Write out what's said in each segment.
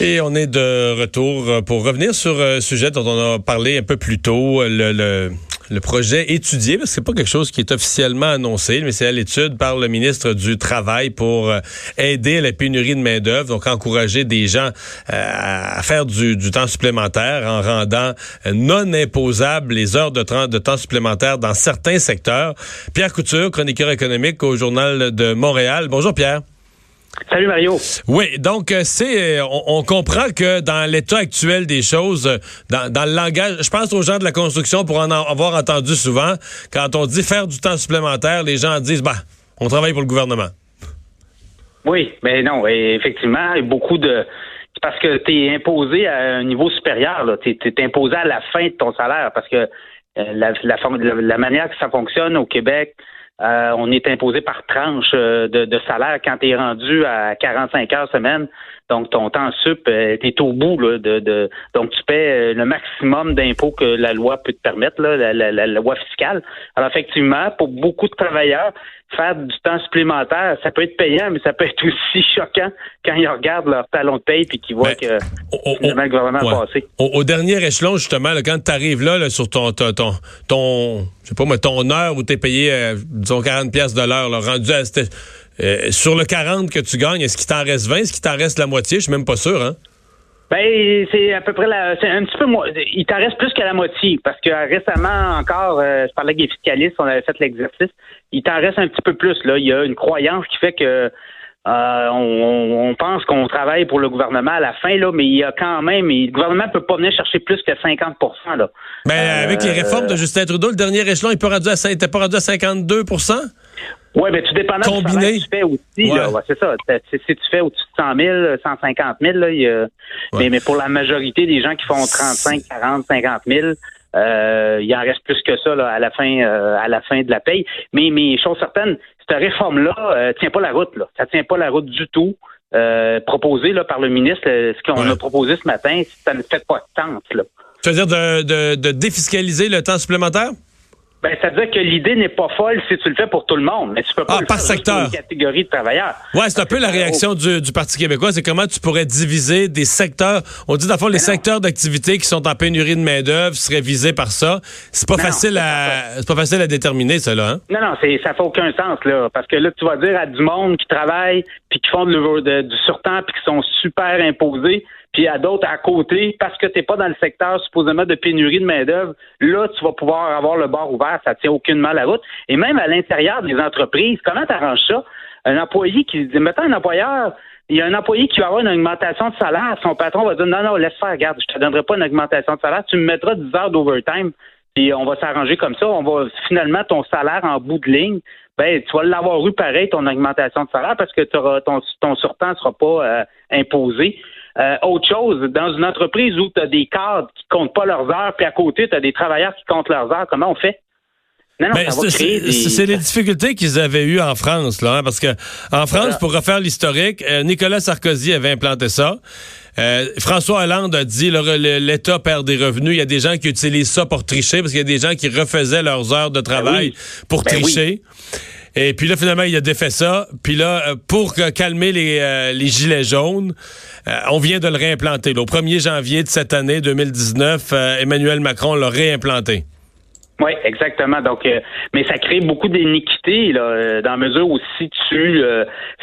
Et on est de retour pour revenir sur un sujet dont on a parlé un peu plus tôt, le, le le projet étudié, parce que c'est pas quelque chose qui est officiellement annoncé, mais c'est à l'étude par le ministre du Travail pour euh, aider la pénurie de main-d'œuvre, donc encourager des gens euh, à faire du, temps supplémentaire en rendant euh, non imposables les heures de, de temps supplémentaire dans certains secteurs. Pierre Couture, chroniqueur économique au Journal de Montréal. Bonjour Pierre. Salut Mario. Oui, donc euh, c'est, euh, on, comprend que dans l'état actuel des choses, euh, dans, dans, le langage, je pense aux gens de la construction pour en avoir entendu souvent, quand on dit faire du temps supplémentaire, les gens disent, bah, on travaille pour le gouvernement. Oui, mais non, effectivement, beaucoup de, c'est parce que tu es imposé à un niveau supérieur, tu es, imposé à la fin de ton salaire, parce que la, la, la manière que ça fonctionne au Québec, euh, on est imposé par tranche euh, de, salaire quand tu es rendu à 45 heures semaine. Donc, ton temps sup, euh, tu es au bout. Là, de, donc, tu paies le maximum d'impôts que la loi peut te permettre, là, la, loi fiscale. Alors, effectivement, pour beaucoup de travailleurs, faire du temps supplémentaire, ça peut être payant, mais ça peut être aussi choquant quand ils regardent leur talon de paye puis qu'ils voient ben, que le gouvernement a passé. Au, dernier échelon, justement, quand tu arrives là, sur ton, ton, ton, je sais pas, mais ton heure où tu es payé, euh, disons, 40 pièces de l'heure, rendu à... Euh, sur le 40 que tu gagnes, est-ce qu'il t'en reste 20? Est-ce qu'il t'en reste la moitié? Je suis même pas sûr, hein? Ben, c'est à peu près la, c'est un petit peu moins. Il t'en reste plus qu'à la moitié parce que récemment encore, euh, je parlais avec des fiscalistes, on avait fait l'exercice. Il t'en reste un petit peu plus là. Il y a une croyance qui fait que euh, on, pense qu'on travaille pour le gouvernement à la fin, là, mais il y a quand même. le gouvernement ne peut pas venir chercher plus que 50 là. Ben, avec les réformes de Justin Trudeau, le dernier échelon, il à, pas rendu à 52% oui, mais tout dépendant Combiné. du que tu fais aussi. Ouais. c'est ça. Si tu fais au-dessus de 100 000, 150 000, là, il y a... mais, mais pour la majorité des gens qui font 35, 40, 50 000, euh, il en reste plus que ça là, à la fin euh, à la fin de la paye. Mais, mais chose certaine, cette réforme-là euh, tient pas la route. Là. Ça tient pas la route du tout. Euh, proposé là, par le ministre, euh, ce qu'on a proposé ce matin, ça ne fait pas de sens. Là. Tu veux dire de, de, de défiscaliser le temps supplémentaire? Ben, ça veut dire que l'idée n'est pas folle si tu le fais pour tout le monde, mais tu peux pas ah, le par faire secteur. pour une catégorie de travailleurs. Ouais, c'est un peu la réaction du, du, Parti québécois, c'est comment tu pourrais diviser des secteurs. On dit d'abord les secteurs d'activité qui sont en pénurie de main d'œuvre seraient visés par ça. C'est pas facile à, c'est pas facile à déterminer ça là. Hein? Non, non, c'est, ça fait aucun sens là, parce que là tu vas dire à du monde qui travaille puis qui font de, du surtemps puis qui sont super imposés puis à d'autres à côté, parce que tu n'es pas dans le secteur supposément de pénurie de main-d'œuvre, là, tu vas pouvoir avoir le bar ouvert, ça tient aucunement la route. Et même à l'intérieur des entreprises, comment tu arranges ça? Un employé qui dit, mettons un employeur, il y a un employé qui va avoir une augmentation de salaire, son patron va dire non, non, laisse faire, regarde, je te donnerai pas une augmentation de salaire, tu me mettras 10 heures d'overtime, puis on va s'arranger comme ça, on va finalement ton salaire en bout de ligne, ben tu vas l'avoir eu pareil, ton augmentation de salaire, parce que ton, ton surtemps sera pas euh, imposé. Euh, autre chose, dans une entreprise où tu as des cadres qui comptent pas leurs heures, puis à côté, tu as des travailleurs qui comptent leurs heures, comment on fait? Ben, c'est les difficultés qu'ils avaient eues en France, là, hein, parce que en France, pour refaire l'historique, euh, Nicolas Sarkozy avait implanté ça. Euh, François Hollande a dit l'État perd des revenus. Il y a des gens qui utilisent ça pour tricher, parce qu'il y a des gens qui refaisaient leurs heures de travail ben pour ben tricher. Et puis là, finalement, il a défait ça. Puis là, euh, pour calmer les, euh, les gilets jaunes, euh, on vient de le réimplanter. au 1er janvier de cette année 2019, Emmanuel Macron l'a réimplanté. Oui, exactement. Donc, mais ça crée beaucoup d'iniquité là, dans la mesure où si tu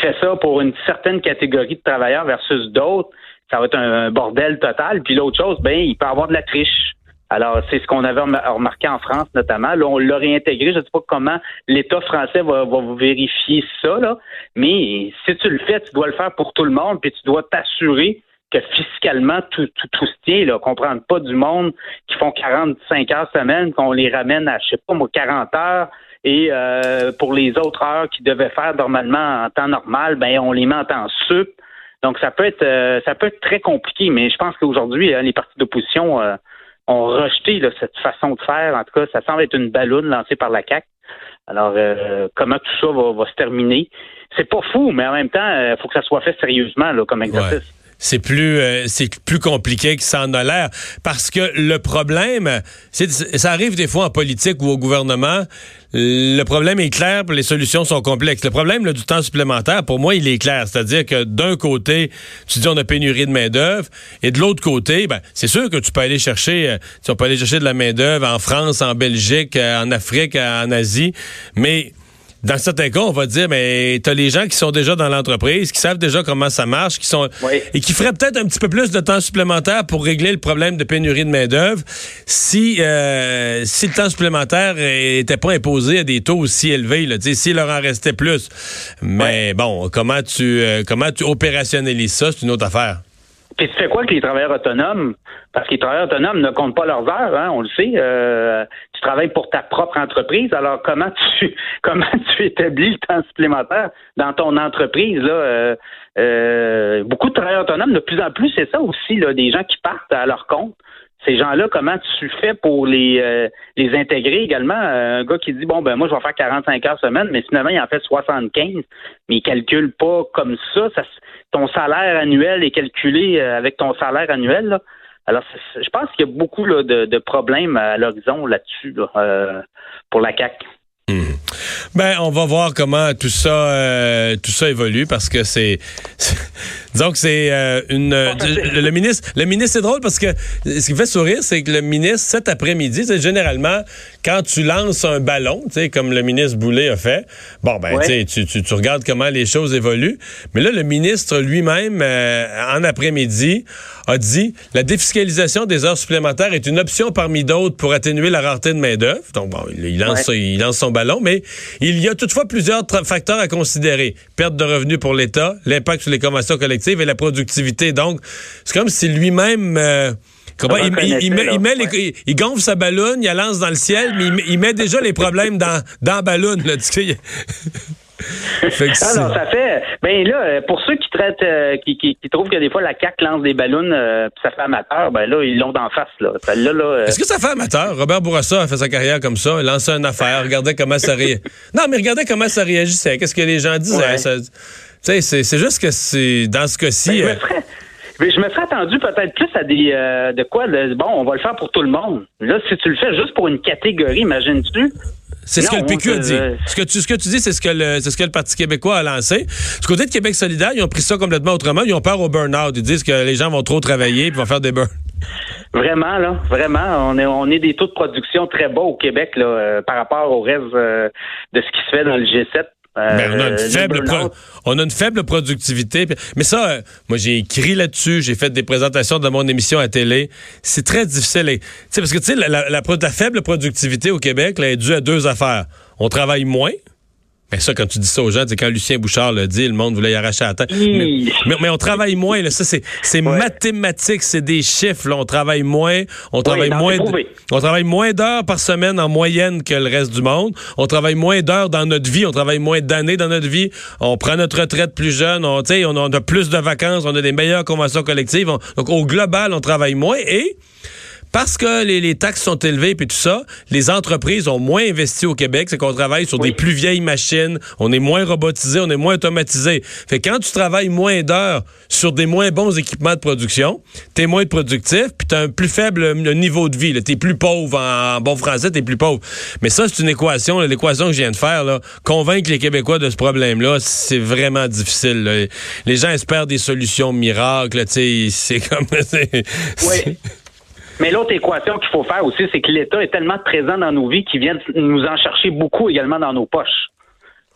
fais ça pour une certaine catégorie de travailleurs versus d'autres, ça va être un, un bordel total. Puis l'autre chose, ben, il peut y avoir de la triche. Alors, c'est ce qu'on avait remarqué en France notamment. Là, on l'a réintégré. Je ne sais pas comment l'État français va, vérifier ça, là. mais si tu le fais, tu dois le faire pour tout le monde, puis tu dois t'assurer que fiscalement, tout, se tient, là, qu'on prenne pas du monde qui font 45 heures semaine, qu'on les ramène à, je sais pas moi, 40 heures, et euh, pour les autres heures qu'ils devaient faire normalement en temps normal, ben on les met en temps sup. Donc, ça peut être euh, ça peut être très compliqué, mais je pense qu'aujourd'hui, hein, les partis d'opposition euh, ont rejeté cette façon de faire. En tout cas, ça semble être une ballonne lancée par la CAQ. Alors, euh, comment tout ça va, se terminer? C'est pas fou, mais en même temps, il faut que ça soit fait sérieusement là, comme exercice c'est plus euh, c'est plus compliqué que ça en a l'air parce que le problème c'est ça arrive des fois en politique ou au gouvernement le problème est clair, les solutions sont complexes. Le problème du temps supplémentaire, pour moi, il est clair. C'est-à-dire que d'un côté, tu dis on a pénurie de main-d'œuvre, et de l'autre côté, ben, c'est sûr que tu peux aller chercher, euh, tu peux aller chercher de la main-d'œuvre en France, en Belgique, euh, en Afrique, en Asie, mais dans certains cas, on va dire, mais tu as les gens qui sont déjà dans l'entreprise, qui savent déjà comment ça marche, qui sont et qui feraient peut-être un petit peu plus de temps supplémentaire pour régler le problème de pénurie de main-d'œuvre si, euh, si le temps supplémentaire était pas imposé à des taux aussi élevés, là, s'il leur en restait plus. Mais bon, comment tu, euh, comment tu opérationnalises ça, c'est une autre affaire. Puis tu fais quoi avec les travailleurs autonomes? Parce que les travailleurs autonomes ne comptent pas leurs heures, hein, on le sait. Euh, tu travailles pour ta propre entreprise. Alors comment tu comment tu établis le temps supplémentaire dans ton entreprise? Là, euh, euh, beaucoup de travailleurs autonomes, de plus en plus, c'est ça aussi, là, des gens qui partent à leur compte ces gens-là, comment tu fais pour les, euh, les intégrer également? Euh, un gars qui dit, bon, ben moi, je vais faire 45 heures semaine, mais finalement, il en fait 75, mais il calcule pas comme ça. ton salaire annuel est calculé euh, avec ton salaire annuel. Alors, je pense qu'il y a beaucoup de, de, problèmes à l'horizon là-dessus pour la CAC. Hmm. Ben, on va voir comment tout ça, tout ça évolue parce que c'est que c'est euh, une. le, ministre, le ministre, c'est drôle parce que ce qui me fait sourire, c'est que le ministre, cet après-midi, c'est généralement quand tu lances un ballon, tu sais, comme le ministre Boulet a fait, bon, ben, tu, tu, tu regardes comment les choses évoluent. Mais là, le ministre lui-même, euh, en après-midi, a dit la défiscalisation des heures supplémentaires est une option parmi d'autres pour atténuer la rareté de main-d'œuvre. Donc, bon, il lance, il lance son ballon, mais il y a toutefois plusieurs facteurs à considérer. Perte de revenus pour l'État, l'impact sur les conventions collectives et la productivité. Donc, c'est comme si lui-même... Euh, comment, il, met, il, gonfle sa ballon, il la lance dans le ciel, mais il, met déjà les problèmes dans, dans la ballon. Là, fait ah non, ça fait. Ben là, pour ceux qui traitent, euh, qui, qui, trouvent que des fois la CAC lance des ballons, euh, ça fait amateur, ben là, ils l'ont d'en face là. là, Est-ce que ça fait amateur? Robert Bourassa a fait sa carrière comme ça, il lançait une affaire, regardait comment ça réagissait. non, mais regardez comment ça réagissait. Qu'est-ce que les gens disaient sais, c'est juste que c'est dans ce cas-ci. Ben, je, me serais, attendu peut-être plus à des euh, de quoi bon, on va le faire pour tout le monde. Là, si tu le fais juste pour une catégorie, imagines-tu? C'est ce que le PQ a dit. Ce que tu, ce que tu dis, c'est ce que le, c'est ce que le Parti québécois a lancé. Du côté de Québec solidaire, ils ont pris ça complètement autrement. Ils ont peur au burn-out. Ils disent que les gens vont trop travailler et vont faire des burn. Vraiment, là, vraiment, on est, on est des taux de production très bas au Québec là, euh, par rapport au reste euh, de ce qui se fait dans le G7. Euh, ben, on, a une faible on a une faible productivité. Mais ça, euh, moi, j'ai écrit là-dessus, j'ai fait des présentations de mon émission à télé. C'est très difficile. parce que tu sais, la, la, la, faible productivité au Québec là, est due à deux affaires. On travaille moins, mais ça, quand tu dis ça aux gens, c'est quand Lucien Bouchard l'a dit, le monde voulait y arracher la tête. Mais, on travaille moins. Là. Ça, c'est mathématique, c'est des chiffres. Là. On travaille moins. On travaille moins. On travaille moins d'heures par semaine en moyenne que le reste du monde. On travaille moins d'heures dans notre vie. On travaille moins d'années dans notre vie. On prend notre retraite plus jeune. On, on, on a plus de vacances. On a des meilleures conventions collectives. donc, au global, on travaille moins. Et parce que les, taxes sont élevées puis tout ça, les entreprises ont moins investi au Québec, c'est qu'on travaille sur des plus vieilles machines, on est moins robotisé, on est moins automatisé. Fait quand tu travailles moins d'heures sur des moins bons équipements de production, t'es moins productif puis t'as un plus faible niveau de vie, t'es plus pauvre en, bon français, t'es plus pauvre. Mais ça c'est une équation, l'équation que je viens de faire là, convaincre les Québécois de ce problème-là, c'est vraiment difficile. Les gens espèrent des solutions miracles, tu sais, c'est comme oui. Mais l'autre équation qu'il faut faire aussi, c'est que l'État est tellement présent dans nos vies qu'il vient nous en chercher beaucoup également dans nos poches.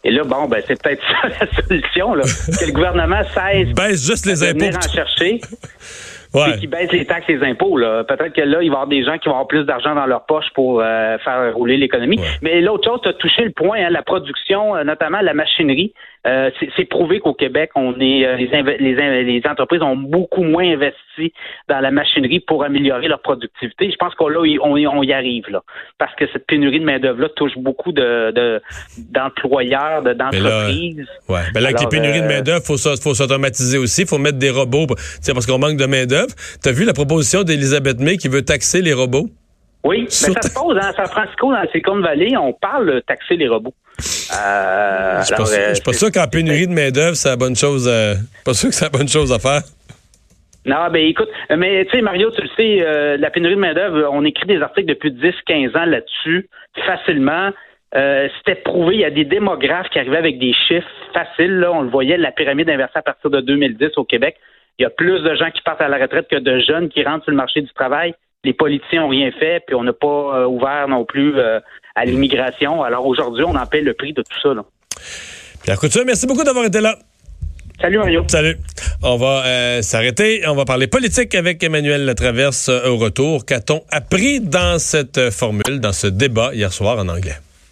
Et là, bon, ben, c'est peut-être ça la solution, là. que le gouvernement cesse baisse juste les impôts. en chercher. Ouais. qui baisse les taxes et les impôts. Peut-être que là, il va y avoir des gens qui vont avoir plus d'argent dans leur poche pour euh, faire rouler l'économie. Mais l'autre chose, tu as touché le point, hein, la production, euh, notamment la machinerie. Euh, c'est prouvé qu'au Québec, on est euh, les, les, entreprises ont beaucoup moins investi dans la machinerie pour améliorer leur productivité. Je pense qu'on là, on, y arrive là, parce que cette pénurie de main d'œuvre là touche beaucoup de d'employeurs, de, d'entreprises. ouais, ben là, avec les pénuries de main d'œuvre, faut faut s'automatiser aussi, faut mettre des robots, parce qu'on manque de main d'œuvre. T'as vu la proposition d'Elisabeth May qui veut taxer les robots? Oui, mais ça se pose. Hein, San Francisco, dans la Silicon Valley, on parle de taxer les robots. Euh, je ne suis pas, sûr qu'en pénurie de main-d'œuvre, c'est la bonne chose. Pas sûr que c'est la bonne chose à faire. Non, ben écoute, mais tu sais, Mario, tu le sais, euh, la pénurie de main-d'œuvre, on écrit des articles depuis 10-15 ans là-dessus, facilement. Euh, c'était prouvé, il y a des démographes qui arrivaient avec des chiffres faciles. Là, on le voyait, la pyramide inversée à partir de 2010 au Québec. Il y a plus de gens qui partent à la retraite que de jeunes qui rentrent sur le marché du travail les politiciens n'ont rien fait, puis on n'a pas euh, ouvert non plus euh, à l'immigration. Alors aujourd'hui, on en paie le prix de tout ça. Là. Pierre Couture, merci beaucoup d'avoir été là. Salut Mario. Salut. On va euh, s'arrêter. On va parler politique avec Emmanuel Latraverse au retour. Qu'a-t-on appris dans cette formule, dans ce débat hier soir en anglais?